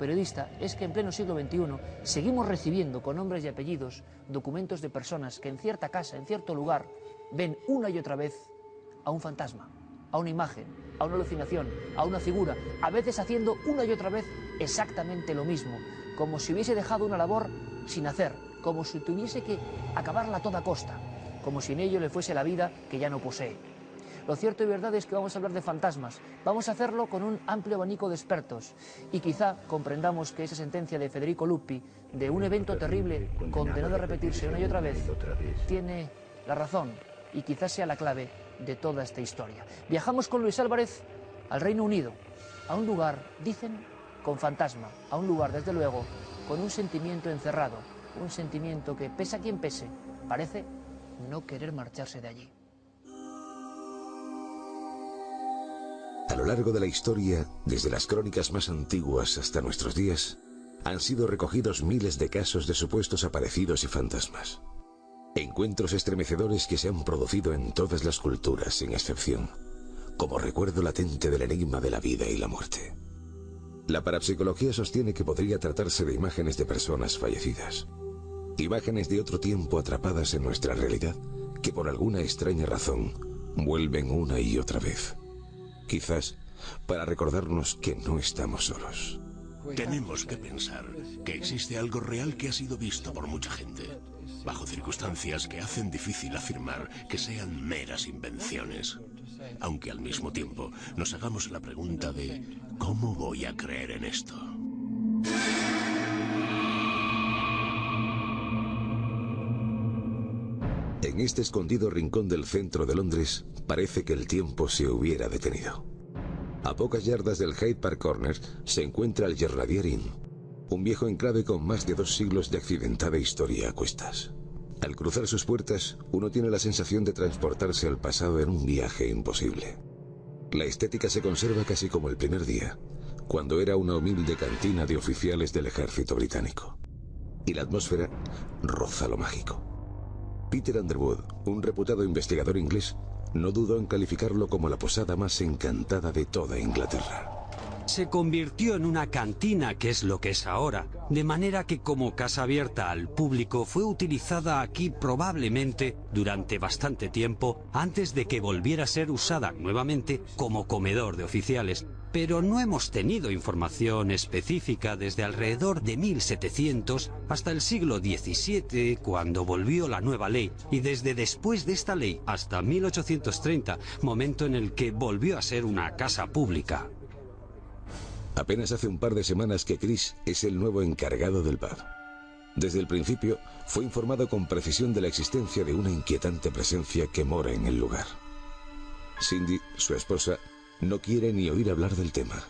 periodista es que en pleno siglo XXI seguimos recibiendo con nombres y apellidos documentos de personas que en cierta casa, en cierto lugar, ven una y otra vez a un fantasma, a una imagen, a una alucinación, a una figura, a veces haciendo una y otra vez exactamente lo mismo, como si hubiese dejado una labor sin hacer, como si tuviese que acabarla a toda costa, como si en ello le fuese la vida que ya no posee. Lo cierto y verdad es que vamos a hablar de fantasmas. Vamos a hacerlo con un amplio abanico de expertos y quizá comprendamos que esa sentencia de Federico Lupi de un evento terrible condenado a repetirse una y otra vez tiene la razón y quizás sea la clave de toda esta historia. Viajamos con Luis Álvarez al Reino Unido, a un lugar, dicen, con fantasma, a un lugar, desde luego, con un sentimiento encerrado, un sentimiento que, pese a quien pese, parece no querer marcharse de allí. A lo largo de la historia, desde las crónicas más antiguas hasta nuestros días, han sido recogidos miles de casos de supuestos aparecidos y fantasmas. Encuentros estremecedores que se han producido en todas las culturas, sin excepción, como recuerdo latente del enigma de la vida y la muerte. La parapsicología sostiene que podría tratarse de imágenes de personas fallecidas, imágenes de otro tiempo atrapadas en nuestra realidad, que por alguna extraña razón vuelven una y otra vez quizás para recordarnos que no estamos solos. Tenemos que pensar que existe algo real que ha sido visto por mucha gente, bajo circunstancias que hacen difícil afirmar que sean meras invenciones, aunque al mismo tiempo nos hagamos la pregunta de ¿cómo voy a creer en esto? En este escondido rincón del centro de Londres parece que el tiempo se hubiera detenido. A pocas yardas del Hyde Park Corner se encuentra el Gernadier Inn, un viejo enclave con más de dos siglos de accidentada historia a cuestas. Al cruzar sus puertas, uno tiene la sensación de transportarse al pasado en un viaje imposible. La estética se conserva casi como el primer día, cuando era una humilde cantina de oficiales del ejército británico. Y la atmósfera roza lo mágico. Peter Underwood, un reputado investigador inglés, no dudó en calificarlo como la posada más encantada de toda Inglaterra. Se convirtió en una cantina, que es lo que es ahora, de manera que como casa abierta al público fue utilizada aquí probablemente durante bastante tiempo antes de que volviera a ser usada nuevamente como comedor de oficiales, pero no hemos tenido información específica desde alrededor de 1700 hasta el siglo XVII, cuando volvió la nueva ley, y desde después de esta ley hasta 1830, momento en el que volvió a ser una casa pública. Apenas hace un par de semanas que Chris es el nuevo encargado del pub. Desde el principio fue informado con precisión de la existencia de una inquietante presencia que mora en el lugar. Cindy, su esposa, no quiere ni oír hablar del tema.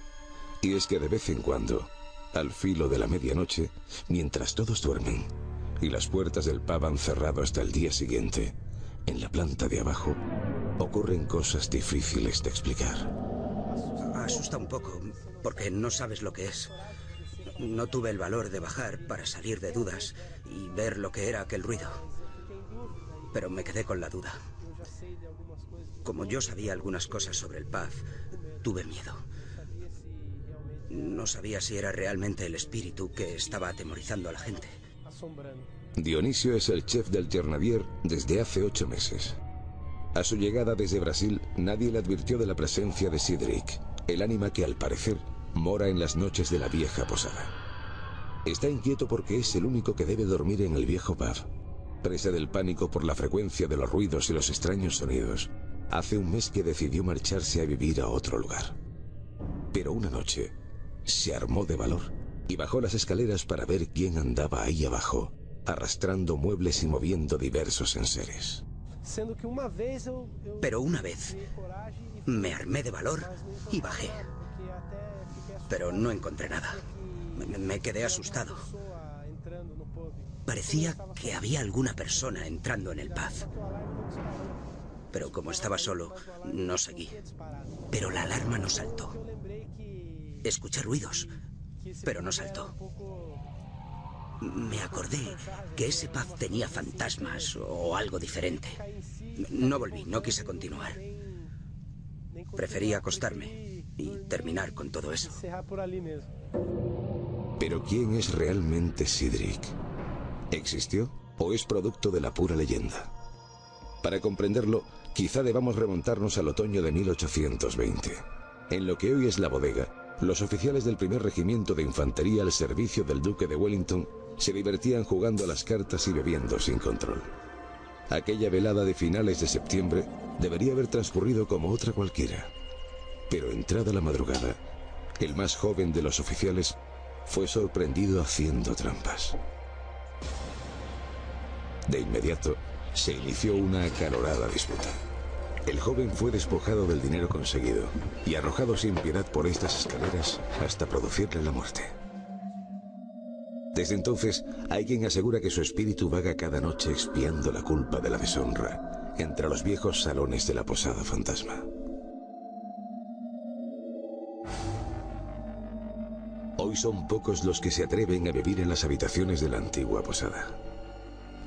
Y es que de vez en cuando, al filo de la medianoche, mientras todos duermen y las puertas del pub han cerrado hasta el día siguiente, en la planta de abajo ocurren cosas difíciles de explicar. Asusta un poco, porque no sabes lo que es. No tuve el valor de bajar para salir de dudas y ver lo que era aquel ruido. Pero me quedé con la duda. Como yo sabía algunas cosas sobre el pub, tuve miedo. No sabía si era realmente el espíritu que estaba atemorizando a la gente. Dionisio es el chef del Ternadier desde hace ocho meses. A su llegada desde Brasil, nadie le advirtió de la presencia de Cedric, el ánima que al parecer mora en las noches de la vieja posada. Está inquieto porque es el único que debe dormir en el viejo pub. Presa del pánico por la frecuencia de los ruidos y los extraños sonidos, Hace un mes que decidió marcharse a vivir a otro lugar. Pero una noche se armó de valor y bajó las escaleras para ver quién andaba ahí abajo, arrastrando muebles y moviendo diversos enseres. Pero una vez me armé de valor y bajé. Pero no encontré nada. Me quedé asustado. Parecía que había alguna persona entrando en el pub. Pero como estaba solo, no seguí. Pero la alarma no saltó. Escuché ruidos, pero no saltó. Me acordé que ese pub tenía fantasmas o algo diferente. No volví, no quise continuar. Preferí acostarme y terminar con todo eso. Pero ¿quién es realmente Sidric? ¿Existió o es producto de la pura leyenda? Para comprenderlo, quizá debamos remontarnos al otoño de 1820. En lo que hoy es la bodega, los oficiales del primer regimiento de infantería al servicio del duque de Wellington se divertían jugando a las cartas y bebiendo sin control. Aquella velada de finales de septiembre debería haber transcurrido como otra cualquiera. Pero entrada la madrugada, el más joven de los oficiales fue sorprendido haciendo trampas. De inmediato, se inició una acalorada disputa. El joven fue despojado del dinero conseguido y arrojado sin piedad por estas escaleras hasta producirle la muerte. Desde entonces, hay quien asegura que su espíritu vaga cada noche expiando la culpa de la deshonra entre los viejos salones de la posada fantasma. Hoy son pocos los que se atreven a vivir en las habitaciones de la antigua posada.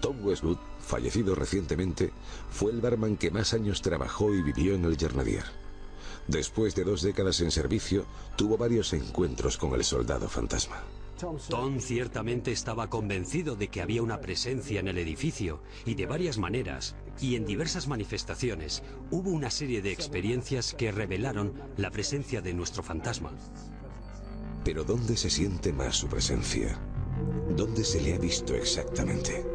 Tom Westwood, fallecido recientemente, fue el barman que más años trabajó y vivió en el Jernadier. Después de dos décadas en servicio, tuvo varios encuentros con el soldado fantasma. Tom ciertamente estaba convencido de que había una presencia en el edificio y de varias maneras y en diversas manifestaciones hubo una serie de experiencias que revelaron la presencia de nuestro fantasma. Pero ¿dónde se siente más su presencia? ¿Dónde se le ha visto exactamente?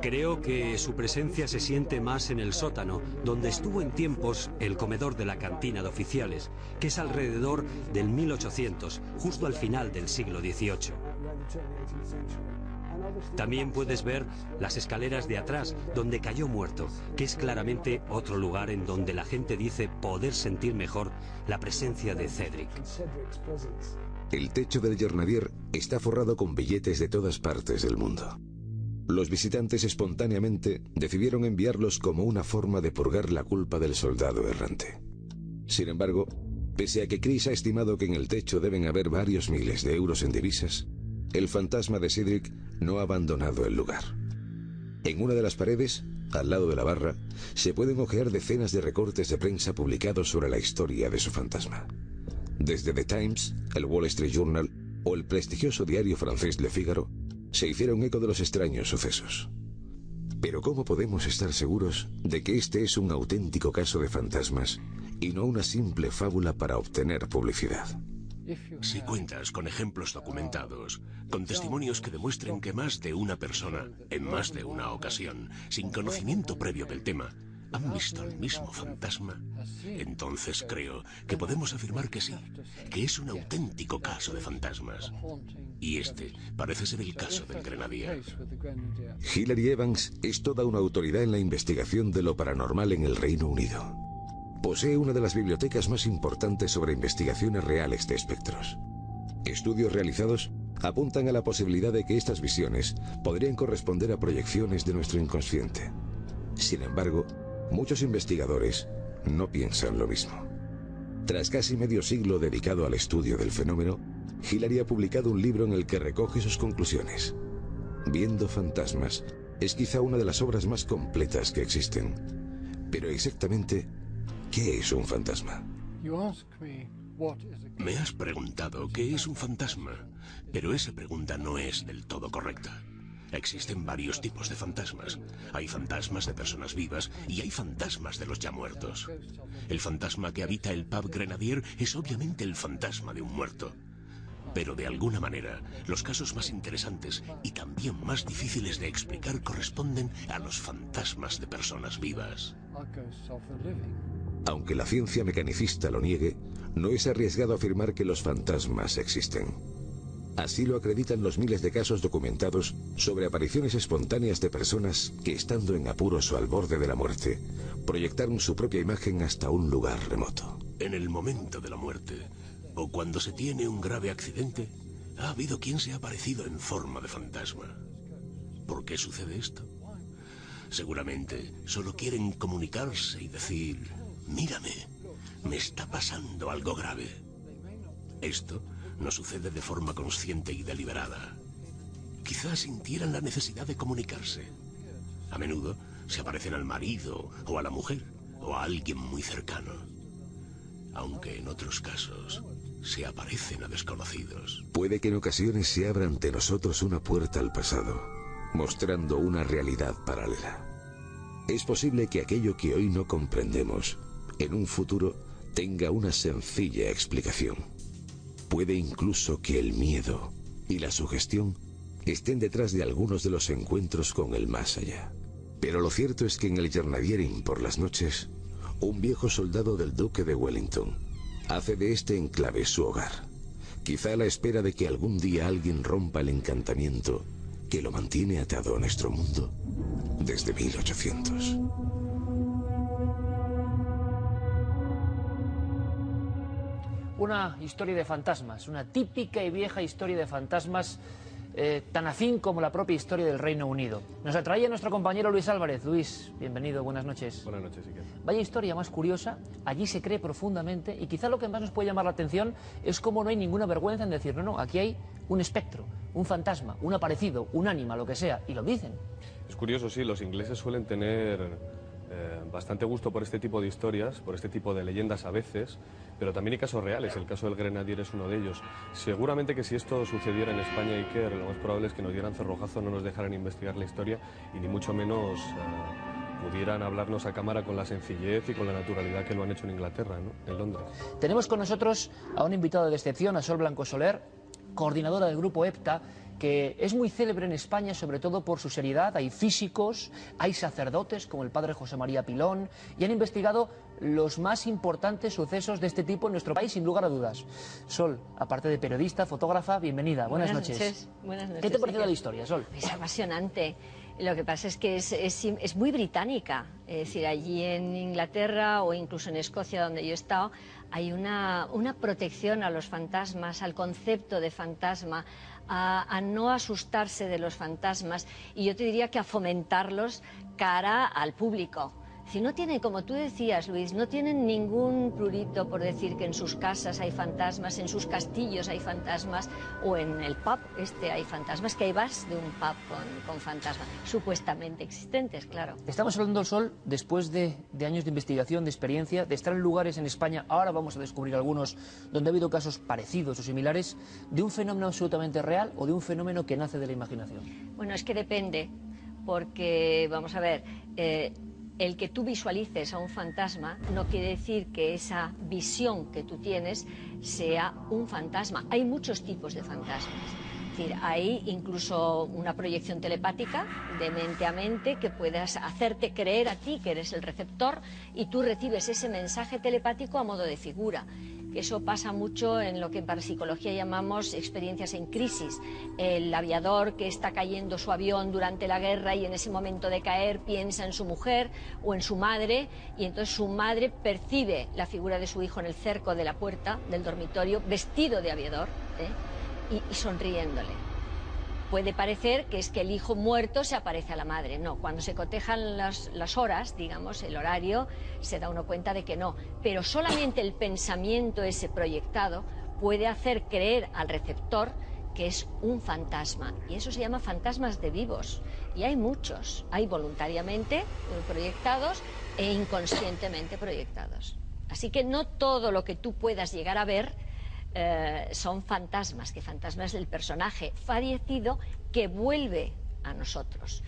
Creo que su presencia se siente más en el sótano, donde estuvo en tiempos el comedor de la cantina de oficiales, que es alrededor del 1800, justo al final del siglo XVIII. También puedes ver las escaleras de atrás, donde cayó muerto, que es claramente otro lugar en donde la gente dice poder sentir mejor la presencia de Cedric. El techo del Jernadier está forrado con billetes de todas partes del mundo. Los visitantes espontáneamente decidieron enviarlos como una forma de purgar la culpa del soldado errante. Sin embargo, pese a que Chris ha estimado que en el techo deben haber varios miles de euros en divisas, el fantasma de Cedric no ha abandonado el lugar. En una de las paredes, al lado de la barra, se pueden ojear decenas de recortes de prensa publicados sobre la historia de su fantasma. Desde The Times, el Wall Street Journal o el prestigioso diario francés Le Figaro, se hicieron eco de los extraños sucesos. Pero ¿cómo podemos estar seguros de que este es un auténtico caso de fantasmas y no una simple fábula para obtener publicidad? Si cuentas con ejemplos documentados, con testimonios que demuestren que más de una persona, en más de una ocasión, sin conocimiento previo del tema, han visto el mismo fantasma, entonces creo que podemos afirmar que sí, que es un auténtico caso de fantasmas. Y este parece ser el caso del Grenadier. Hilary Evans es toda una autoridad en la investigación de lo paranormal en el Reino Unido. Posee una de las bibliotecas más importantes sobre investigaciones reales de espectros. Estudios realizados apuntan a la posibilidad de que estas visiones podrían corresponder a proyecciones de nuestro inconsciente. Sin embargo, muchos investigadores no piensan lo mismo. Tras casi medio siglo dedicado al estudio del fenómeno, Hillary ha publicado un libro en el que recoge sus conclusiones. Viendo fantasmas es quizá una de las obras más completas que existen. Pero exactamente, ¿qué es un fantasma? Me has preguntado qué es un fantasma, pero esa pregunta no es del todo correcta. Existen varios tipos de fantasmas. Hay fantasmas de personas vivas y hay fantasmas de los ya muertos. El fantasma que habita el pub Grenadier es obviamente el fantasma de un muerto. Pero de alguna manera, los casos más interesantes y también más difíciles de explicar corresponden a los fantasmas de personas vivas. Aunque la ciencia mecanicista lo niegue, no es arriesgado afirmar que los fantasmas existen. Así lo acreditan los miles de casos documentados sobre apariciones espontáneas de personas que, estando en apuros o al borde de la muerte, proyectaron su propia imagen hasta un lugar remoto. En el momento de la muerte, o cuando se tiene un grave accidente, ha habido quien se ha aparecido en forma de fantasma. ¿Por qué sucede esto? Seguramente solo quieren comunicarse y decir, mírame, me está pasando algo grave. Esto no sucede de forma consciente y deliberada. Quizás sintieran la necesidad de comunicarse. A menudo se aparecen al marido o a la mujer o a alguien muy cercano. Aunque en otros casos se aparecen a desconocidos. Puede que en ocasiones se abra ante nosotros una puerta al pasado, mostrando una realidad paralela. Es posible que aquello que hoy no comprendemos, en un futuro, tenga una sencilla explicación. Puede incluso que el miedo y la sugestión estén detrás de algunos de los encuentros con el más allá. Pero lo cierto es que en el Jernadiering por las noches, un viejo soldado del duque de Wellington hace de este enclave su hogar. Quizá a la espera de que algún día alguien rompa el encantamiento que lo mantiene atado a nuestro mundo desde 1800. Una historia de fantasmas, una típica y vieja historia de fantasmas eh, tan afín como la propia historia del Reino Unido. Nos atrae nuestro compañero Luis Álvarez. Luis, bienvenido, buenas noches. Buenas noches, Iker. Vaya historia más curiosa, allí se cree profundamente y quizá lo que más nos puede llamar la atención es cómo no hay ninguna vergüenza en decir, no, no, aquí hay un espectro, un fantasma, un aparecido, un ánima, lo que sea, y lo dicen. Es curioso, sí, los ingleses suelen tener eh, bastante gusto por este tipo de historias, por este tipo de leyendas a veces, pero también hay casos reales, el caso del Grenadier es uno de ellos. Seguramente que si esto sucediera en España, Iker, lo más probable es que nos dieran cerrojazo, no nos dejaran investigar la historia y ni mucho menos eh, pudieran hablarnos a cámara con la sencillez y con la naturalidad que lo han hecho en Inglaterra, ¿no? en Londres. Tenemos con nosotros a un invitado de excepción, a Sol Blanco Soler, coordinadora del grupo EPTA, que es muy célebre en España, sobre todo por su seriedad. Hay físicos, hay sacerdotes como el padre José María Pilón, y han investigado los más importantes sucesos de este tipo en nuestro país, sin lugar a dudas. Sol, aparte de periodista, fotógrafa, bienvenida. Buenas, noches. Buenas noches. ¿Qué te pareció la historia, Sol? Es apasionante. Lo que pasa es que es, es, es, muy británica. Es decir, allí en Inglaterra o incluso en Escocia, donde yo he estado, hay una, una protección a los fantasmas, al concepto de fantasma, a, a, no asustarse de los fantasmas y yo te diría que a fomentarlos cara al público. Si no tienen, como tú decías, Luis, no tienen ningún prurito por decir que en sus casas hay fantasmas, en sus castillos hay fantasmas, o en el pub este hay fantasmas, que hay vas de un pub con, con fantasmas, supuestamente existentes, claro. Estamos hablando del sol después de, de, años de investigación, de experiencia, de estar en lugares en España, ahora vamos a descubrir algunos donde ha habido casos parecidos o similares, de un fenómeno absolutamente real o de un fenómeno que nace de la imaginación. Bueno, es que depende, porque, vamos a ver, eh, el que tú visualices a un fantasma no quiere decir que esa visión que tú tienes sea un fantasma. Hay muchos tipos de fantasmas. Es decir, hay incluso una proyección telepática de mente a mente que puedas hacerte creer a ti que eres el receptor y tú recibes ese mensaje telepático a modo de figura. Eso pasa mucho en lo que en parapsicología llamamos experiencias en crisis. El aviador que está cayendo su avión durante la guerra y en ese momento de caer piensa en su mujer o en su madre y entonces su madre percibe la figura de su hijo en el cerco de la puerta del dormitorio vestido de aviador ¿eh? y, y sonriéndole puede parecer que es que el hijo muerto se aparece a la madre. No, cuando se cotejan las, las, horas, digamos, el horario, se da uno cuenta de que no. Pero solamente el pensamiento ese proyectado puede hacer creer al receptor que es un fantasma. Y eso se llama fantasmas de vivos. Y hay muchos. Hay voluntariamente proyectados e inconscientemente proyectados. Así que no todo lo que tú puedas llegar a ver eh, son fantasmas, que fantasmas del personaje fallecido que vuelve a nosotros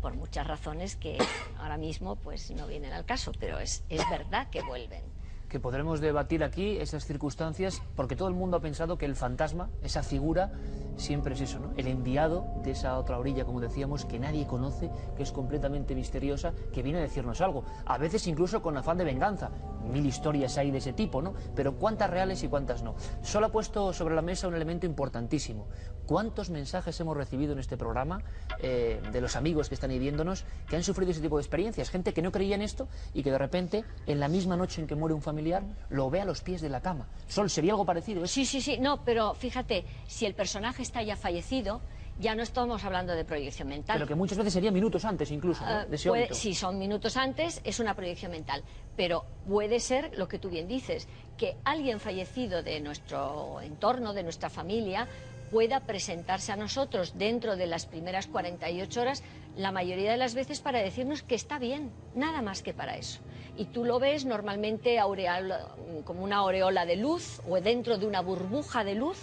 por muchas razones que ahora mismo pues no vienen al caso, pero es, es verdad que vuelven que podremos debatir aquí esas circunstancias, porque todo el mundo ha pensado que el fantasma, esa figura, siempre es eso, ¿no? El enviado de esa otra orilla, como decíamos, que nadie conoce, que es completamente misteriosa, que viene a decirnos algo, a veces incluso con afán de venganza. Mil historias hay de ese tipo, ¿no? Pero cuántas reales y cuántas no. Solo ha puesto sobre la mesa un elemento importantísimo. ¿Cuántos mensajes hemos recibido en este programa eh, de los amigos que están ahí viéndonos que han sufrido ese tipo de experiencias? Gente que no creía en esto y que de repente, en la misma noche en que muere un familiar, lo ve a los pies de la cama. Sol, ¿sería algo parecido? Sí, sí, sí. No, pero fíjate, si el personaje está ya fallecido, ya no estamos hablando de proyección mental. Pero que muchas veces sería minutos antes incluso, ¿no? De ese puede, si son minutos antes, es una proyección mental. Pero puede ser lo que tú bien dices, que alguien fallecido de nuestro entorno, de nuestra familia, pueda presentarse a nosotros dentro de las primeras 48 horas, la mayoría de las veces para decirnos que está bien, nada más que para eso. Y tú lo ves normalmente aureal, como una aureola de luz o dentro de una burbuja de luz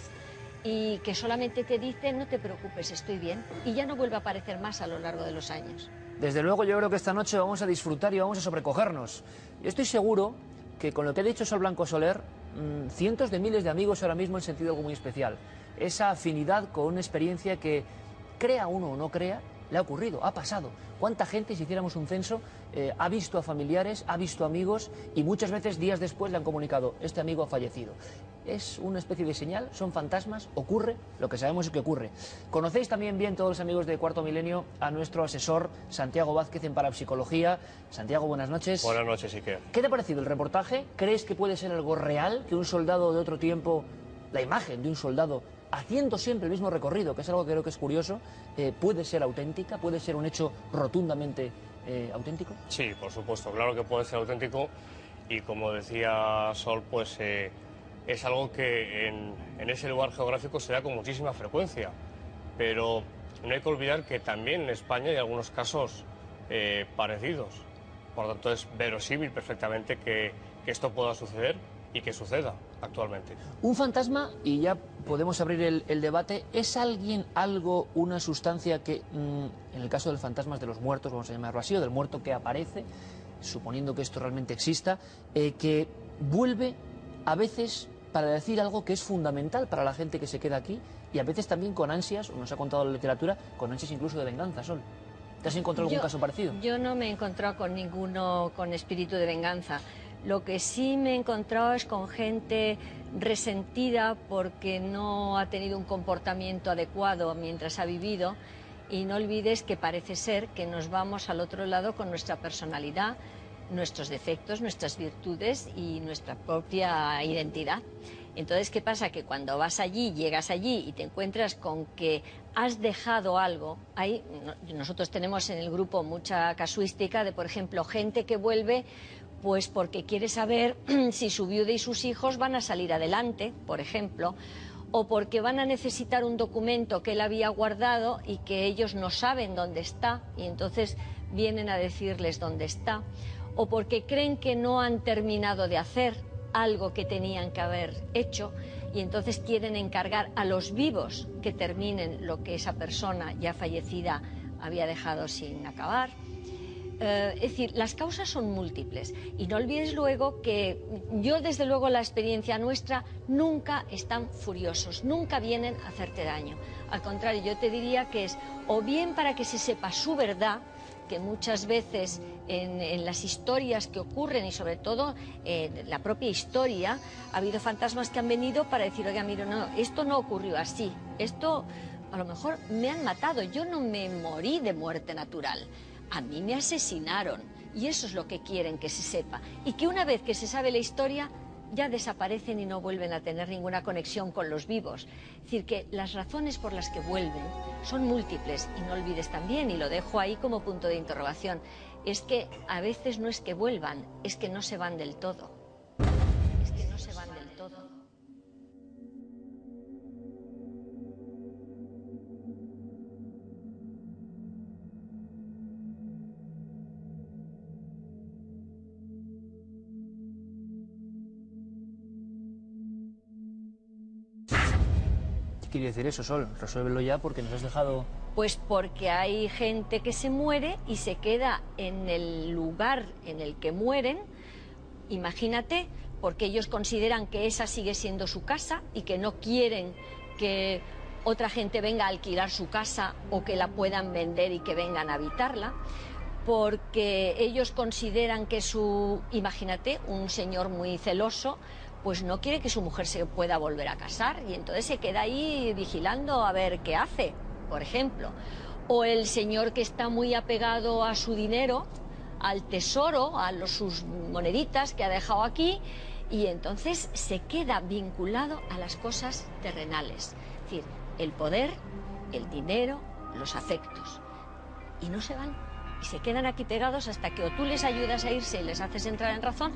y que solamente te dice no te preocupes, estoy bien, y ya no vuelve a aparecer más a lo largo de los años. Desde luego yo creo que esta noche vamos a disfrutar y vamos a sobrecogernos. Yo estoy seguro que con lo que ha dicho Sol Blanco Soler, mmm, cientos de miles de amigos ahora mismo han sentido muy especial. Esa afinidad con una experiencia que, crea uno o no crea, le ha ocurrido, ha pasado. ¿Cuánta gente, si hiciéramos un censo, eh, ha visto a familiares, ha visto amigos y muchas veces días después le han comunicado, este amigo ha fallecido? Es una especie de señal, son fantasmas, ocurre, lo que sabemos es que ocurre. Conocéis también bien todos los amigos de Cuarto Milenio a nuestro asesor Santiago Vázquez en Parapsicología. Santiago, buenas noches. Buenas noches, Iker. ¿Qué te ha parecido el reportaje? ¿Crees que puede ser algo real, que un soldado de otro tiempo, la imagen de un soldado haciendo siempre el mismo recorrido, que es algo que creo que es curioso, eh, puede ser auténtica, puede ser un hecho rotundamente eh, auténtico? Sí, por supuesto, claro que puede ser auténtico y como decía Sol, pues eh, es algo que en, en, ese lugar geográfico se da con muchísima frecuencia, pero no hay que olvidar que también en España hay algunos casos eh, parecidos, por lo tanto es verosímil perfectamente que, que esto pueda suceder y que suceda actualmente. Un fantasma, y ya podemos abrir el, debate, ¿es alguien, algo, una sustancia que, mmm, en el caso del fantasma de los muertos, vamos a llamarlo así, o del muerto que aparece, suponiendo que esto realmente exista, eh, que vuelve a veces para decir algo que es fundamental para la gente que se queda aquí y a veces también con ansias, nos ha contado la literatura, con ansias incluso de venganza, Sol. ¿Te has encontrado algún yo, caso parecido? Yo no me he encontrado con ninguno con espíritu de venganza. Lo que sí me he encontrado es con gente resentida porque no ha tenido un comportamiento adecuado mientras ha vivido. Y no olvides que parece ser que nos vamos al otro lado con nuestra personalidad, nuestros defectos, nuestras virtudes y nuestra propia identidad. Entonces, ¿qué pasa? Que cuando vas allí, llegas allí y te encuentras con que has dejado algo, hay, nosotros tenemos en el grupo mucha casuística de, por ejemplo, gente que vuelve pues porque quiere saber si su viuda y sus hijos van a salir adelante, por ejemplo, o porque van a necesitar un documento que él había guardado y que ellos no saben dónde está y entonces vienen a decirles dónde está, o porque creen que no han terminado de hacer algo que tenían que haber hecho y entonces quieren encargar a los vivos que terminen lo que esa persona ya fallecida había dejado sin acabar. Eh, es decir, las causas son múltiples y no olvides luego que yo desde luego la experiencia nuestra nunca están furiosos, nunca vienen a hacerte daño. Al contrario, yo te diría que es o bien para que se sepa su verdad, que muchas veces en, las historias que ocurren y sobre todo en la propia historia ha habido fantasmas que han venido para decir, oiga, mire, no, esto no ocurrió así, esto a lo mejor me han matado, yo no me morí de muerte natural, a mí me asesinaron y eso es lo que quieren que se sepa. Y que una vez que se sabe la historia ya desaparecen y no vuelven a tener ninguna conexión con los vivos. Es decir, que las razones por las que vuelven son múltiples y no olvides también, y lo dejo ahí como punto de interrogación, es que a veces no es que vuelvan, es que no se van del todo. Quiere decir eso, Sol? Resuélvelo ya porque nos has dejado... Pues porque hay gente que se muere y se queda en el lugar en el que mueren, imagínate, porque ellos consideran que esa sigue siendo su casa y que no quieren que otra gente venga a alquilar su casa o que la puedan vender y que vengan a habitarla. porque ellos consideran que su, imagínate, un señor muy celoso, pues no quiere que su mujer se pueda volver a casar y entonces se queda ahí vigilando a ver qué hace, por ejemplo. O el señor que está muy apegado a su dinero, al tesoro, a sus moneditas que ha dejado aquí y entonces se queda vinculado a las cosas terrenales, es decir, el poder, el dinero, los afectos. Y no se van y se quedan aquí pegados hasta que o tú les ayudas a irse y les haces entrar en razón,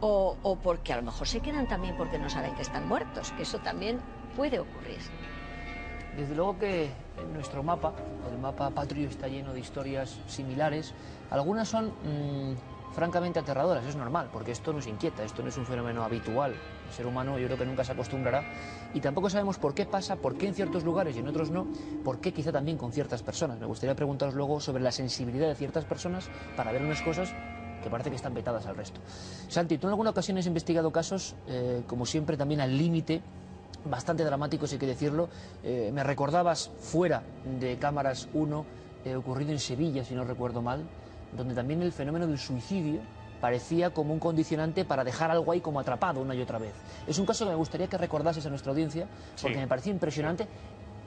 o, porque a lo mejor se quedan también porque no saben que están muertos, que eso también puede ocurrir. Desde luego que en nuestro mapa, el mapa patrio está lleno de historias similares. Algunas son mm, francamente aterradoras, es normal, porque esto nos inquieta, esto no es un fenómeno habitual. El ser humano yo creo que nunca se acostumbrará y tampoco sabemos por qué pasa, por qué en ciertos lugares y en otros no, por qué quizá también con ciertas personas. Me gustaría preguntaros luego sobre la sensibilidad de ciertas personas para ver unas cosas que parece que están vetadas al resto. Santi, tú en alguna ocasión has investigado casos, eh, como siempre, también al límite bastante dramáticos, hay que decirlo. Eh, me recordabas fuera de Cámaras 1, eh, ocurrido en Sevilla, si no recuerdo mal, donde también el fenómeno del suicidio parecía como un condicionante para dejar algo ahí como atrapado una y otra vez. Es un caso que me gustaría que recordases a nuestra audiencia, porque Sí. me parecía impresionante.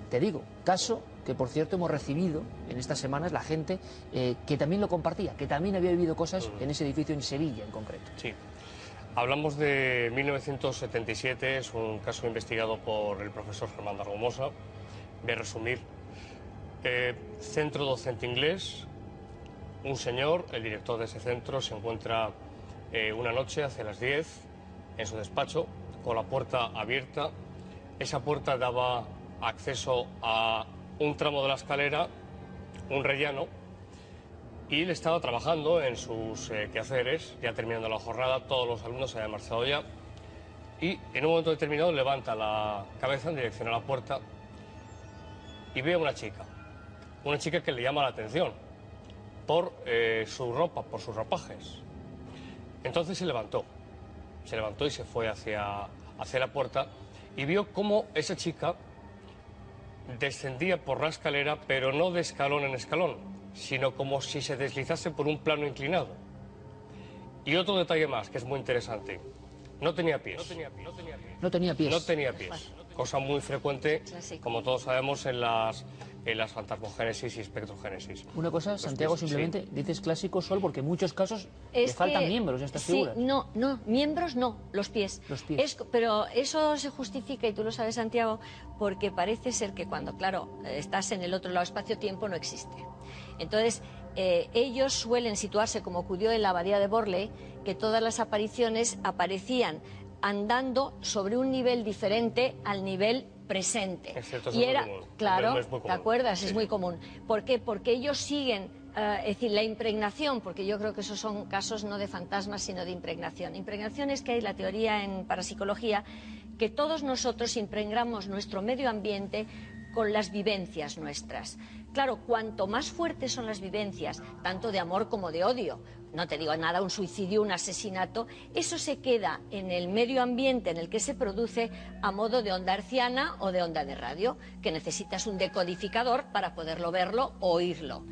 Te digo, caso que por cierto hemos recibido en estas semanas la gente eh, que también lo compartía, que también había vivido cosas en ese edificio en Sevilla en concreto. Sí. Hablamos de 1977, es un caso investigado por el profesor Germán Dargomosa. Voy a resumir. Eh, centro docente inglés, un señor, el director de ese centro, se encuentra eh, una noche hacia las 10 en su despacho con la puerta abierta. Esa puerta daba acceso a un tramo de la escalera, un rellano, y él estaba trabajando en sus eh, quehaceres, ya terminando la jornada, todos los alumnos se habían marchado ya, y en un momento determinado levanta la cabeza en dirección a la puerta y ve a una chica, una chica que le llama la atención por eh, su ropa, por sus ropajes. Entonces se levantó, se levantó y se fue hacia, hacia la puerta y vio cómo esa chica descendía por la escalera, pero no de escalón en escalón, sino como si se deslizase por un plano inclinado. Y otro detalle más, que es muy interesante. No tenía pies. No tenía pies. No tenía pies. Cosa muy frecuente, como todos sabemos, en las, en las fantasmogénesis y espectrogénesis. Una cosa, Santiago, pies, sí. simplemente dices clásico sol porque en muchos casos Es le faltan que- miembros a estas sí, figuras. No, no, miembros no, los pies. Los pies. Es- pero eso se justifica, y tú lo sabes, Santiago, porque parece ser que cuando, claro, estás en el otro lado espacio-tiempo no existe. Entonces, eh, ellos suelen situarse como acudió en la abadía de Borley, que todas las apariciones aparecían andando sobre un nivel diferente al nivel presente. Y era, común. claro, Es muy ¿te acuerdas? Sí, es muy común. ¿Por qué? Porque ellos siguen, eh, es decir, la impregnación, porque yo creo que esos son casos no de fantasmas, sino de impregnación. Impregnación es que hay la teoría en parapsicología que todos nosotros impregnamos nuestro medio ambiente con las vivencias nuestras. Claro, cuanto más fuertes son las vivencias, tanto de amor como de odio, no te digo nada, un suicidio, un asesinato, eso se queda en el medio ambiente en el que se produce a modo de onda herciana o de onda de radio, que necesitas un decodificador para poderlo verlo o oírlo.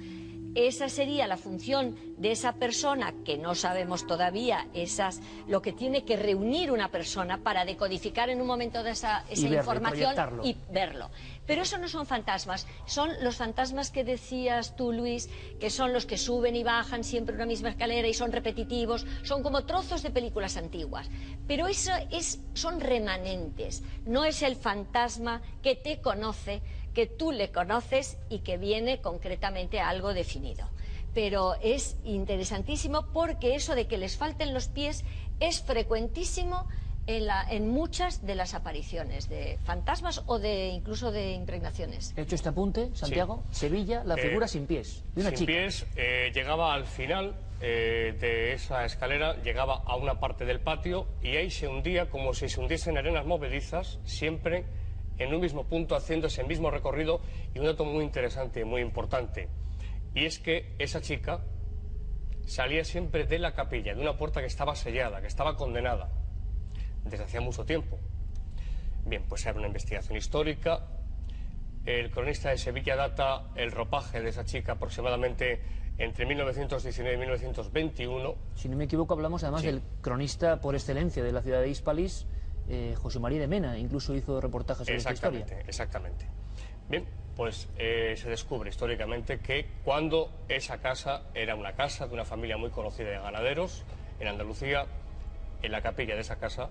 Esa sería la función de esa persona que no sabemos todavía esas lo que tiene que reunir una persona para decodificar en un momento de esa, esa verlo, y información y verlo. Pero eso no son fantasmas, son los fantasmas que decías tú, Luis, que son los que suben y bajan siempre una misma escalera y son repetitivos, son como trozos de películas antiguas. Pero eso es, son remanentes, no es el fantasma que te conoce, que tú le conoces y que viene concretamente a algo definido. Pero es interesantísimo porque eso de que les falten los pies es frecuentísimo en, la- en muchas de las apariciones de fantasmas o de incluso de impregnaciones. He hecho este apunte, Santiago. Sevilla, la Eh, figura sin pies. De una Sin chica. pies, eh, llegaba al final eh, de esa escalera, llegaba a una parte del patio y ahí se hundía como si se hundiesen arenas movedizas, siempre en un mismo punto, haciendo ese mismo recorrido. Y un dato muy interesante, muy importante, y es que esa chica salía siempre de la capilla, de una puerta que estaba sellada, que estaba condenada, desde hacía mucho tiempo. Bien, pues era una investigación histórica. El cronista de Sevilla data el ropaje de esa chica aproximadamente entre 1919 y 1921. Si no me equivoco, hablamos además Sí. del cronista por excelencia de la ciudad de Hispalis, eh, José María de Mena, incluso hizo reportajes sobre esta historia. Exactamente, exactamente. Bien, pues eh, se descubre históricamente que cuando esa casa era una casa de una familia muy conocida de ganaderos en Andalucía, en la capilla de esa casa,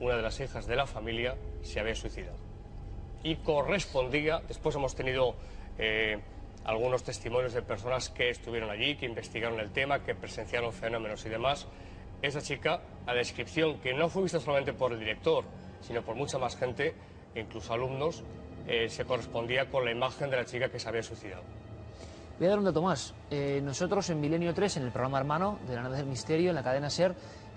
una de las hijas de la familia se había suicidado. Y correspondía, después hemos tenido eh, algunos testimonios de personas que estuvieron allí, que investigaron el tema, que presenciaron fenómenos y demás. Esa chica, la descripción, que no fue vista solamente por el director, sino por mucha más gente, incluso alumnos, eh, se correspondía con la imagen de la chica que se había suicidado. Voy a dar un dato más. Eh, nosotros en Milenio 3, en el programa hermano de la nave del misterio, en la cadena SER,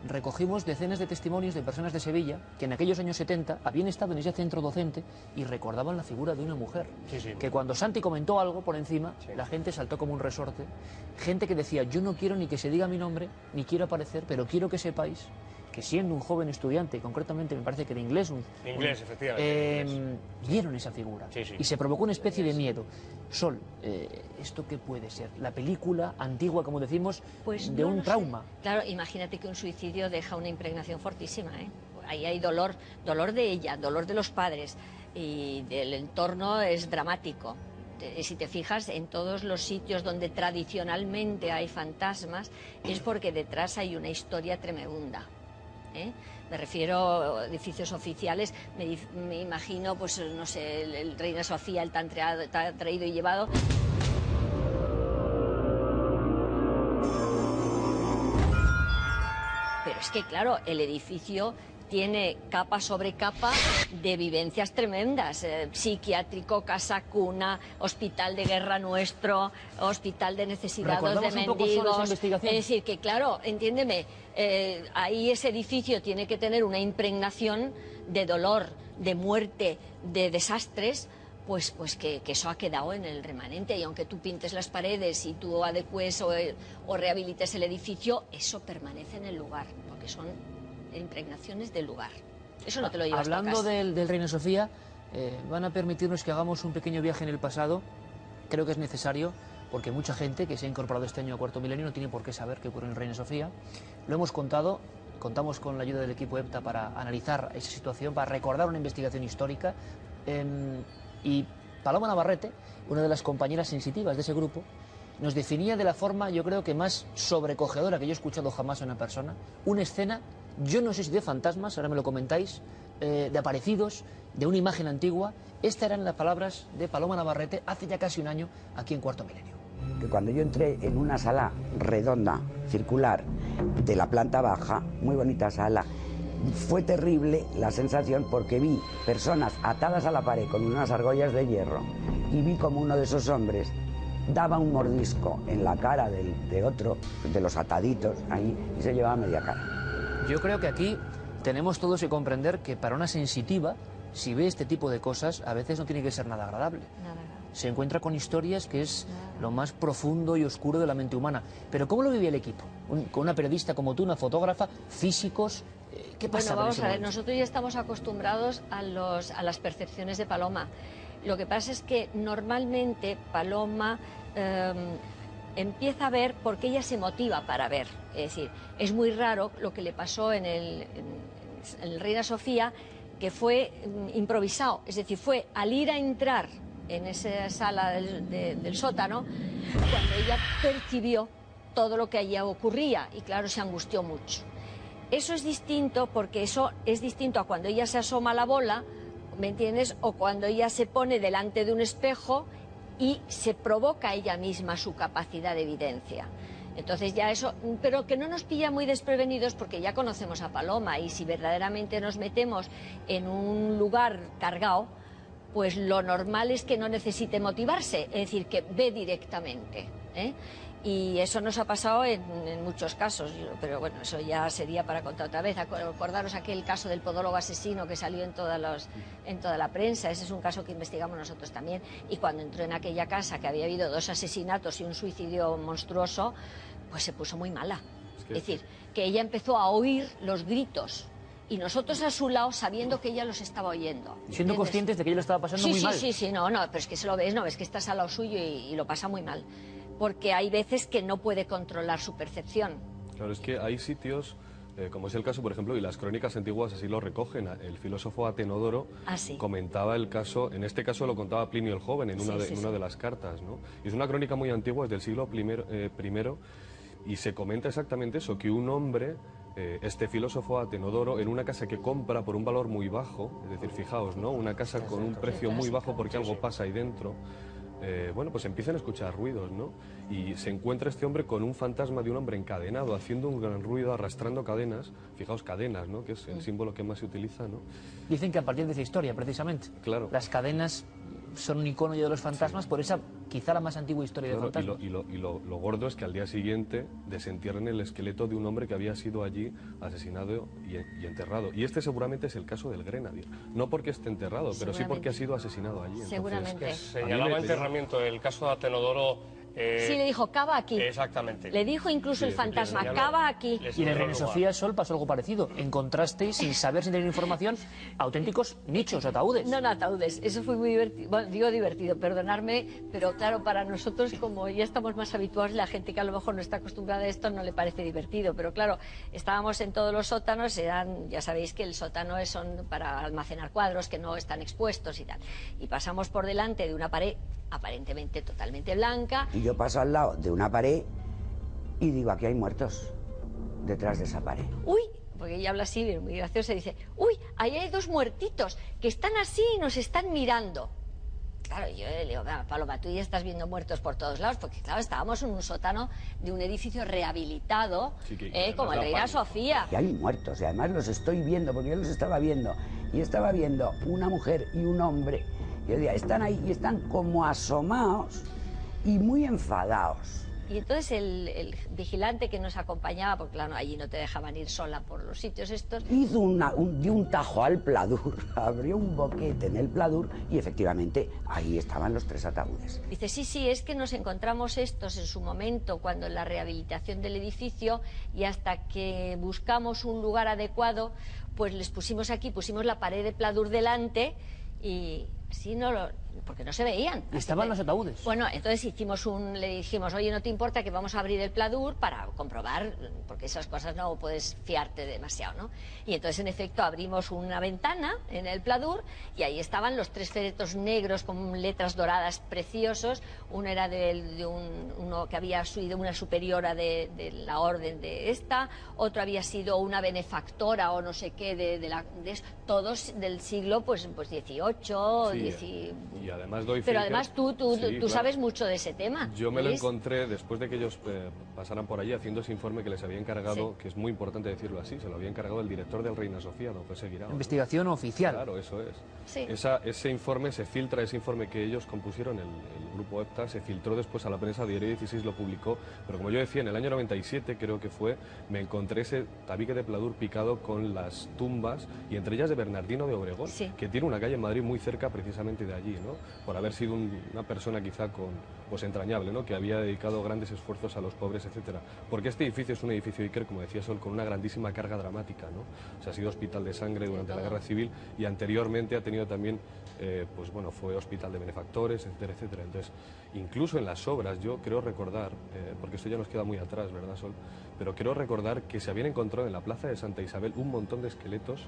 recogimos decenas de testimonios de personas de Sevilla que en aquellos años 70 habían estado en ese centro docente y recordaban la figura de una mujer. Sí, sí. Que cuando Santi comentó algo por encima, la gente saltó como un resorte. Gente que decía, yo no quiero ni que se diga mi nombre, ni quiero aparecer, pero quiero que sepáis que siendo un joven estudiante, concretamente me parece que de inglés, un, De inglés, un- efectivamente, eh, inglés. vieron esa figura Sí, sí. y se provocó una especie de miedo. Sol, eh, ¿esto qué puede ser? La película antigua, como decimos, Pues de no un sé. trauma. Claro, imagínate que un suicidio deja una impregnación fortísima, ¿eh? Ahí hay dolor, dolor de ella, dolor de los padres y del entorno es dramático. Te- Si te fijas, en todos los sitios donde tradicionalmente hay fantasmas es porque detrás hay una historia tremenda. ¿Eh? Me refiero a edificios oficiales, me, me imagino, pues no sé, el, el Reina Sofía, el traído y llevado, Pero es que, claro, el edificio tiene capa sobre capa de vivencias tremendas. eh, psiquiátrico, casa cuna, hospital de guerra nuestro, hospital de necesitados de mendigos. Es decir, que claro, entiéndeme, eh, ahí ese edificio tiene que tener una impregnación de dolor, de muerte, de desastres. Pues, pues que, que eso ha quedado en el remanente y aunque tú pintes las paredes y tú adecues o, o rehabilites el edificio, eso permanece en el lugar, porque son impregnaciones del lugar. Eso no te lo llevas a Hablando casa. del, del Reina Sofía, eh, van a permitirnos que hagamos un pequeño viaje en el pasado. Creo que es necesario porque mucha gente que se ha incorporado este año a Cuarto Milenio no tiene por qué saber qué ocurrió en Reina Sofía. Lo hemos contado, contamos con la ayuda del equipo EPTA para analizar esa situación, para recordar una investigación histórica. em, y Paloma Navarrete, una de las compañeras sensitivas de ese grupo, nos definía de la forma, yo creo que más sobrecogedora que yo he escuchado jamás a una persona, una escena, yo no sé si de fantasmas, ahora me lo comentáis, eh, de aparecidos, de una imagen antigua. Estas eran las palabras de Paloma Navarrete hace ya casi un año aquí en Cuarto Milenio. que cuando yo entré en una sala redonda, circular, de la planta baja, muy bonita sala, fue terrible la sensación porque vi personas atadas a la pared con unas argollas de hierro y vi como uno de esos hombres daba un mordisco en la cara de otro, de los ataditos ahí, y se llevaba media cara. Yo creo que aquí tenemos todos que comprender que para una sensitiva, si ve este tipo de cosas, a veces no tiene que ser nada agradable. Se encuentra con historias que es lo más profundo y oscuro de la mente humana. Pero ¿cómo lo vivía el equipo? Un- con una periodista como tú, una fotógrafa, físicos. eh, ¿Qué Bueno, pasaba en vamos a ver, momento? nosotros ya estamos acostumbrados a, los, a las percepciones de Paloma. Lo que pasa es que normalmente Paloma eh, empieza a ver porque ella se motiva para ver. Es decir, es muy raro lo que le pasó en el, Reina Sofía, que fue mm, improvisado. Es decir, fue al ir a entrar en esa sala del, de- del sótano, cuando ella percibió todo lo que allí ocurría y claro, se angustió mucho. Eso es distinto porque eso es distinto a cuando ella se asoma a la bola, ¿me entiendes? O cuando ella se pone delante de un espejo y se provoca ella misma su capacidad de evidencia. Entonces ya eso, pero que no nos pilla muy desprevenidos porque ya conocemos a Paloma y si verdaderamente nos metemos en un lugar cargado, pues lo normal es que no necesite motivarse, es decir, que ve directamente. ¿eh? Y eso nos ha pasado en, en muchos casos, pero bueno, eso ya sería para contar otra vez. Acordaros aquel caso del podólogo asesino que salió en, todas los- en toda la prensa, ese es un caso que investigamos nosotros también. Y cuando entró en aquella casa que había habido dos asesinatos y un suicidio monstruoso, pues se puso muy mala. Es decir, que ella empezó a oír los gritos y nosotros a su lado sabiendo que ella los estaba oyendo. Siendo ¿entiendes? conscientes de que ella lo estaba pasando sí, muy sí, mal. Sí, sí, no, no, pero es que se lo ves, no, ves que estás al lado suyo y, y lo pasa muy mal. Porque hay veces que no puede controlar su percepción. Claro, es que hay sitios, eh, como es el caso, por ejemplo, y las crónicas antiguas así lo recogen, el filósofo Atenodoro Ah, sí. comentaba el caso, en este caso lo contaba Plinio el Joven en una, Sí, de, sí, en una de las cartas, ¿no? Y es una crónica muy antigua, es del siglo primero, eh, primero, y se comenta exactamente eso, que un hombre, eh, este filósofo Atenodoro, en una casa que compra por un valor muy bajo, es decir, fijaos, ¿no? Una casa con un precio muy bajo porque algo pasa ahí dentro, eh, bueno, pues empiezan a escuchar ruidos, ¿no? Y se encuentra este hombre con un fantasma de un hombre encadenado, haciendo un gran ruido, arrastrando cadenas, fijaos, cadenas, ¿no? Que es el símbolo que más se utiliza, ¿no? Dicen que a partir de esa historia, precisamente, Claro. las cadenas son un icono ya de los fantasmas por esa quizá la más antigua historia Claro, de y lo, fantasmas. y lo- y lo- lo gordo es que al día siguiente desentierran el esqueleto de un hombre que había sido allí asesinado y, y enterrado. Y este seguramente es el caso del Grenadier. No porque esté enterrado, pero sí porque ha sido asesinado allí. Entonces, Seguramente. Señalaba enterramiento el caso de Atenodoro. Eh, Sí, le dijo, cava aquí. Exactamente. Le dijo incluso el fantasma, señaló- cava aquí. Y en el lugar. Sofía Sol pasó algo parecido. Encontrasteis, sin saber, sin tener información, auténticos nichos, ataúdes. No, no, ataúdes. Eso fue muy divertido. Bueno, digo divertido, perdonarme, pero claro, para nosotros, como ya estamos más habituados, la gente que a lo mejor no está acostumbrada a esto no le parece divertido. Pero claro, estábamos en todos los sótanos, eran, ya sabéis que el sótano es son para almacenar cuadros que no están expuestos y tal. Y pasamos por delante de una pared aparentemente totalmente blanca. Y yo paso al lado de una pared y digo, aquí hay muertos detrás de esa pared. Uy, porque ella habla así, muy graciosa, y dice, uy, ahí hay dos muertitos que están así y nos están mirando. Claro, yo le digo, "Venga, Paloma, tú ya estás viendo muertos por todos lados, porque claro, estábamos en un sótano de un edificio rehabilitado, Sí, que- que eh, como el Reina. Sofía. Y hay muertos, y además los estoy viendo, porque yo los estaba viendo. Y estaba viendo una mujer y un hombre. Y yo decía, están ahí y están como asomados y muy enfadados. Y entonces el, el vigilante que nos acompañaba, porque claro, allí no te dejaban ir sola por los sitios estos, Hizo una- un, dio un tajo al pladur, abrió un boquete en el pladur y efectivamente ahí estaban los tres ataúdes. Dice, sí, sí, es que nos encontramos estos en su momento, cuando en la rehabilitación del edificio, y hasta que buscamos un lugar adecuado, pues les pusimos aquí, pusimos la pared de pladur delante y así no lo... porque no se veían. Y estaban los ataúdes. Bueno, entonces hicimos un, le dijimos, oye, no te importa que vamos a abrir el pladur para comprobar, porque esas cosas no puedes fiarte demasiado, ¿no? Y entonces, en efecto, abrimos una ventana en el pladur y ahí estaban los tres féretros negros con letras doradas preciosos. Uno era de, un, uno que había sido una superiora de, de la orden de esta, otro había sido una benefactora o no sé qué de, de la... de es- todos del siglo, pues, pues 18, Sí, 10 y además doy fe pero que- además tú, tú, Sí, tú claro. sabes mucho de ese tema. Yo me lo encontré después de que ellos eh, pasaran por allí haciendo ese informe que les había encargado, que es muy importante decirlo así, se lo había encargado el director del Reina Sofía, don José Guirao. Investigación oficial. Claro, eso es. Sí. Esa- ese informe se filtra, ese informe que ellos compusieron, el, el grupo EPTA, se filtró después a la prensa, Diario 16 lo publicó, pero como yo decía, en el año 97 creo que fue, me encontré ese tabique de pladur picado con las tumbas, y entre ellas de Bernardino de Obregón, Sí. que tiene una calle en Madrid muy cerca precisamente de allí, ¿no? Por haber sido un- una persona quizá con, pues entrañable, ¿no? Que había dedicado grandes esfuerzos a los pobres, etcétera. Porque este edificio es un edificio Iker, como decía Sol, con una grandísima carga dramática, ¿no? O sea, ha sido hospital de sangre durante la. Guerra Civil y anteriormente ha tenido también, eh, pues bueno, fue hospital de benefactores, etcétera, etcétera. Entonces, incluso en las obras, yo creo recordar, eh, porque esto ya nos queda muy atrás, ¿verdad, Sol? Pero creo recordar que se habían encontrado en la plaza de Santa Isabel un montón de esqueletos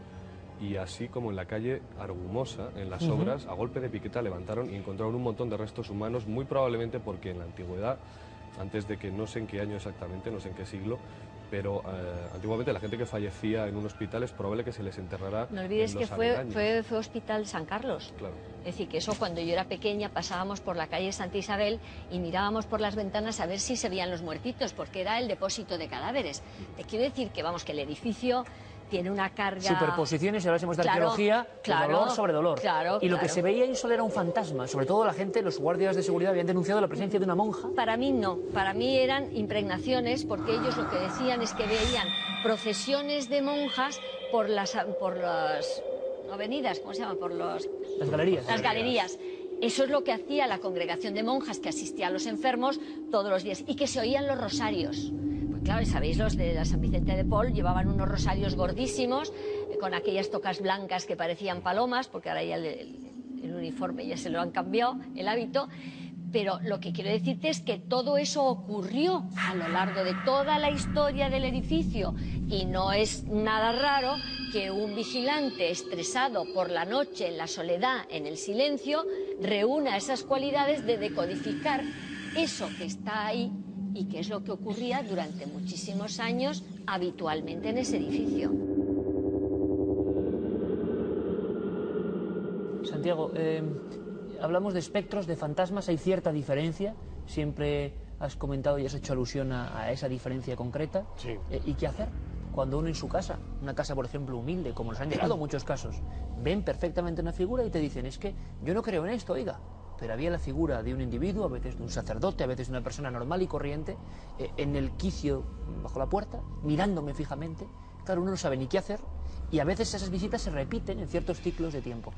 y así como en la calle Argumosa, en las obras, a golpe de piqueta levantaron y encontraron un montón de restos humanos, muy probablemente porque en la antigüedad, antes de que no sé en qué año exactamente, no sé en qué siglo, pero eh, antiguamente la gente que fallecía en un hospital es probable que se les enterrara. No olvides en que los fue, aledaños. fue, fue Hospital San Carlos. Claro. Es decir, que eso cuando yo era pequeña pasábamos por la calle Santa Isabel y mirábamos por las ventanas a ver si se veían los muertitos, porque era el depósito de cadáveres. Te quiero decir que, vamos, que el edificio tiene una carga... Superposiciones, y ahora hablamos de Claro, arqueología, claro, dolor sobre dolor. claro, y lo que se veía ahí solo era un fantasma. Sobre todo la gente, los guardias de seguridad habían denunciado la presencia de una monja. Para mí no, para mí eran impregnaciones porque ellos lo que decían es que veían procesiones de monjas por las por las avenidas, ¿cómo se llama? Por los Las galerías. las galerías. Eso es lo que hacía la congregación de monjas que asistía a los enfermos todos los días y que se oían los rosarios. Claro, sabéis, los de la San Vicente de Paul llevaban unos rosarios gordísimos eh, con aquellas tocas blancas que parecían palomas, porque ahora ya el- el uniforme ya se lo han cambiado, el hábito. Pero lo que quiero decirte es que todo eso ocurrió a lo largo de toda la historia del edificio y no es nada raro que un vigilante estresado por la noche, en la soledad, en el silencio, reúna esas cualidades de decodificar eso que está ahí y que es lo que ocurría durante muchísimos años habitualmente en ese edificio. Santiago, eh, hablamos de espectros, de fantasmas, hay cierta diferencia. Siempre has comentado y has hecho alusión a, a esa diferencia concreta. Sí. Eh, ¿Y qué hacer? Cuando uno en su casa, una casa por ejemplo humilde, como nos han llegado muchos casos, ven perfectamente una figura y te dicen, es que yo no creo en esto, oiga, pero había la figura de un individuo, a veces de un sacerdote, a veces de una persona normal y corriente, eh, en el quicio bajo la puerta, mirándome fijamente. Claro, uno no sabe ni qué hacer y a veces esas visitas se repiten en ciertos ciclos de tiempo.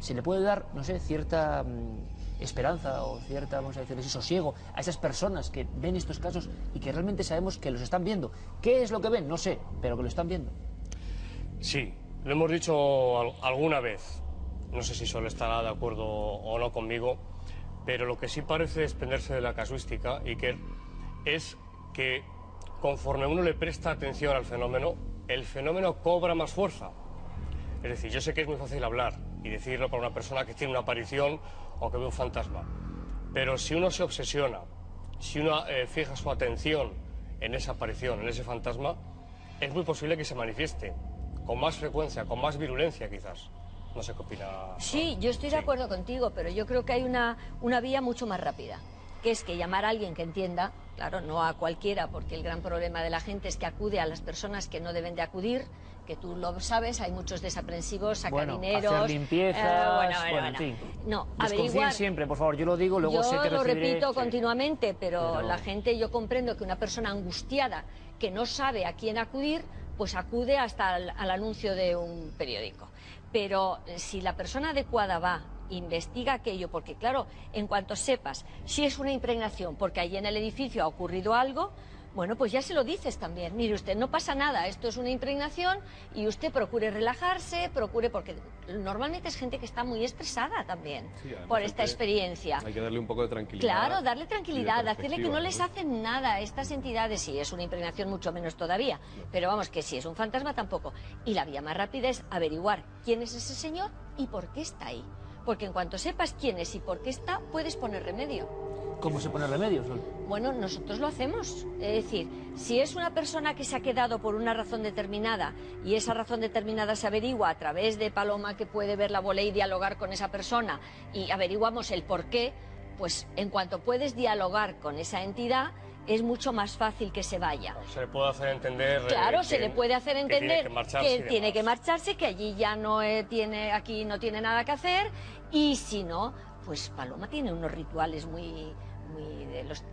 Se le puede dar, no sé, cierta mm, esperanza o cierta, vamos a decir, ese sosiego a esas personas que ven estos casos y que realmente sabemos que los están viendo. ¿Qué es lo que ven? No sé, pero que lo están viendo. Sí, lo hemos dicho al- alguna vez. No sé si Sol estará de acuerdo o no conmigo, pero lo que sí parece desprenderse de la casuística, Iker, es que conforme uno le presta atención al fenómeno, el fenómeno cobra más fuerza. Es decir, yo sé que es muy fácil hablar y decirlo para una persona que tiene una aparición o que ve un fantasma, pero si uno se obsesiona, si uno eh, fija su atención en esa aparición, en ese fantasma, es muy posible que se manifieste con más frecuencia, con más virulencia quizás. No sé qué opina. Sí, yo estoy de acuerdo contigo, pero yo creo que hay una, una vía mucho más rápida, que es que llamar a alguien que entienda, claro, no a cualquiera, porque el gran problema de la gente es que acude a las personas que no deben de acudir, que tú lo sabes, hay muchos desaprensivos, Bueno, sacarineros... hacer limpiezas, eh, bueno, bueno, bueno, en bueno. fin. No, averiguar... siempre, por favor, yo lo digo, luego yo sé que lo recibiré- repito Sí. continuamente, pero, Pero- la gente, yo comprendo que una persona angustiada que no sabe a quién acudir, pues acude hasta al, al anuncio de un periódico. Pero eh, si la persona adecuada va, investiga aquello, porque claro, en cuanto sepas si es una impregnación, porque allí en el edificio ha ocurrido algo, bueno, pues ya se lo dices también. Mire usted, no pasa nada, esto es una impregnación y usted procure relajarse, procure, porque normalmente es gente que está muy estresada también Sí, por esta experiencia. Hay que darle un poco de tranquilidad. Claro, darle tranquilidad, de decirle que no les hacen nada a estas entidades, si es una impregnación mucho menos todavía, pero vamos, que si es un fantasma tampoco. Y la vía más rápida es averiguar quién es ese señor y por qué está ahí. Porque en cuanto sepas quién es y por qué está, puedes poner remedio. ¿Cómo se pone remedio, Sol? Bueno, nosotros lo hacemos. Es decir, si es una persona que se ha quedado por una razón determinada y esa razón determinada se averigua a través de Paloma que puede ver la bola y dialogar con esa persona y averiguamos el por qué, pues en cuanto puedes dialogar con esa entidad es mucho más fácil que se vaya. Se le puede hacer entender. eh, Claro, se que- le puede hacer que tiene entender que marcharse tiene que marcharse, que allí ya no eh, tiene, aquí no tiene nada que hacer, y si no, pues Paloma tiene unos rituales muy, muy de los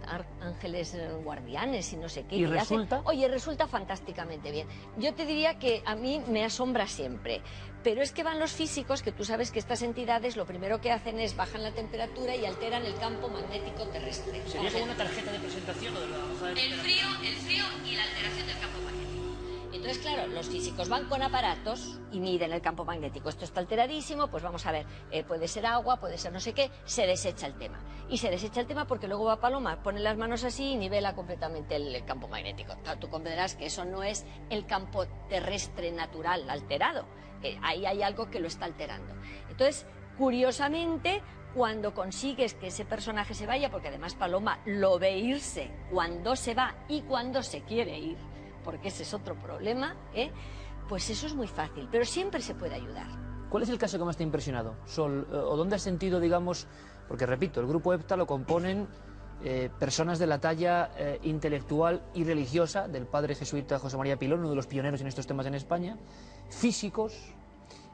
ángeles eh, guardianes y no sé qué. ¿Y resulta? Oye, resulta fantásticamente bien. Yo te diría que a mí me asombra siempre, pero es que van los físicos, que tú sabes que estas entidades lo primero que hacen es bajan la temperatura y alteran el campo magnético terrestre. Sería como una tarjeta de presentación o de la hoja de El frío, el frío y la alteración del campo magnético. Entonces, claro, los físicos van con aparatos y miden el campo magnético. Esto está alteradísimo, pues vamos a ver, eh, puede ser agua, puede ser no sé qué, se desecha el tema. Y se desecha el tema porque luego va Paloma, pone las manos así y nivela completamente el, campo magnético. Tú comprenderás que eso no es el campo terrestre natural alterado. Ahí hay algo que lo está alterando. Entonces, curiosamente, cuando consigues que ese personaje se vaya, porque además Paloma lo ve irse cuando se va y cuando se quiere ir, porque ese es otro problema, ¿eh? pues eso es muy fácil, pero siempre se puede ayudar. ¿Cuál es el caso que más te ha impresionado, Sol? Eh, ¿O dónde has sentido, digamos, porque repito, el grupo EPTA lo componen eh, personas de la talla intelectual y religiosa del padre jesuita José María Pilón, uno de los pioneros en estos temas en España, físicos,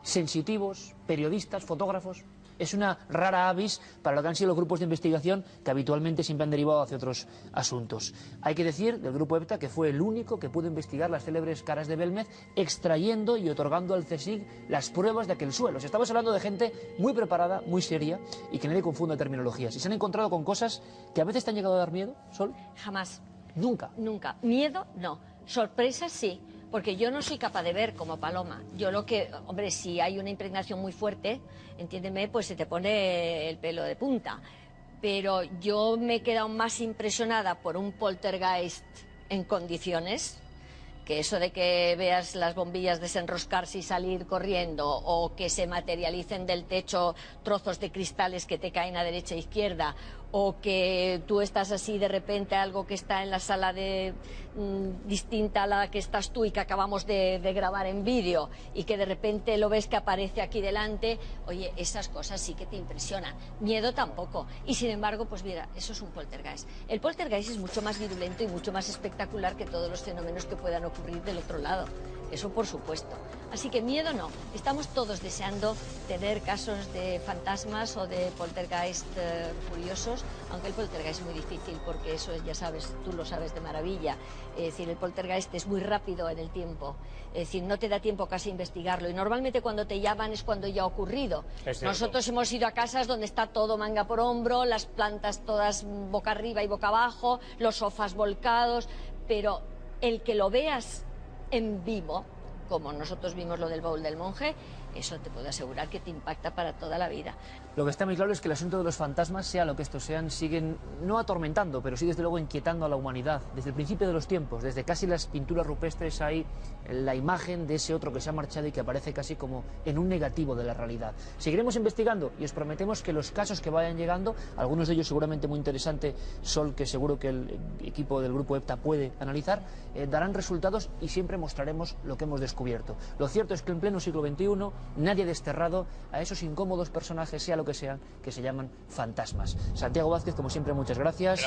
sensitivos, periodistas, fotógrafos. Es una rara avis para lo que han sido los grupos de investigación que habitualmente siempre han derivado hacia otros asuntos. Hay que decir del grupo EPTA que fue el único que pudo investigar las célebres caras de Belmez extrayendo y otorgando al CSIC las pruebas de aquel suelo. O sea, Estamos hablando de gente muy preparada, muy seria y que nadie confunda terminologías. Y se han encontrado con cosas que a veces te han llegado a dar miedo, Sol. Jamás. Nunca. Nunca. Miedo, no. Sorpresa, sí. Porque yo no soy capaz de ver como paloma. Yo lo que, hombre, si hay una impregnación muy fuerte, entiéndeme, pues se te pone el pelo de punta. pero yo me he quedado más impresionada por un poltergeist en condiciones que eso de que veas las bombillas desenroscarse y salir corriendo o que se materialicen del techo trozos de cristales que te caen a derecha e izquierda o que tú estás así de repente algo que está en la sala de mm, distinta a la que estás tú y que acabamos de, de grabar en vídeo y que de repente lo ves que aparece aquí delante, oye, esas cosas sí que te impresionan. Miedo tampoco. Y sin embargo, pues mira, eso es un poltergeist. El poltergeist es mucho más virulento y mucho más espectacular que todos los fenómenos que puedan ocurrir del otro lado. Eso por supuesto. Así que miedo no. Estamos todos deseando tener casos de fantasmas o de poltergeist eh, furiosos, aunque el poltergeist es muy difícil porque eso ya sabes, tú lo sabes de maravilla. Es decir, el poltergeist es muy rápido en el tiempo. Es decir, no te da tiempo casi a investigarlo. Y normalmente cuando te llaman es cuando ya ha ocurrido. Nosotros hemos ido a casas donde está todo manga por hombro, las plantas todas boca arriba y boca abajo, los sofás volcados, pero el que lo veas en vivo, como nosotros vimos lo del baúl del monje, eso te puedo asegurar que te impacta para toda la vida. Lo que está muy claro es que el asunto de los fantasmas, sea lo que estos sean, siguen no atormentando, pero sí desde luego inquietando a la humanidad. Desde el principio de los tiempos, desde casi las pinturas rupestres hay la imagen de ese otro que se ha marchado y que aparece casi como en un negativo de la realidad. Seguiremos investigando y os prometemos que los casos que vayan llegando, algunos de ellos seguramente muy interesantes, Sol, que seguro que el equipo del grupo EPTA puede analizar, eh, darán resultados y siempre mostraremos lo que hemos descubierto. Lo cierto es que en pleno siglo XXI nadie desterrado a esos incómodos personajes, sea lo que sean, que se llaman fantasmas. Santiago Vázquez, como siempre, muchas gracias.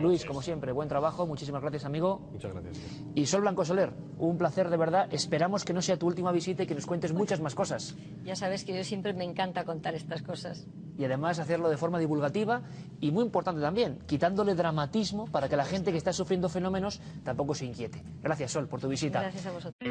Luis, como siempre, buen trabajo, muchísimas gracias, amigo. Muchas gracias. Y Sol Blanco Soler, un placer de verdad. Esperamos que no sea tu última visita y que nos cuentes muchas más cosas. Ya sabes que yo siempre me encanta contar estas cosas. Y además hacerlo de forma divulgativa y muy importante también, quitándole dramatismo para que la gente que está sufriendo fenómenos tampoco se inquiete. Gracias, Sol, por tu visita. Gracias a vosotros.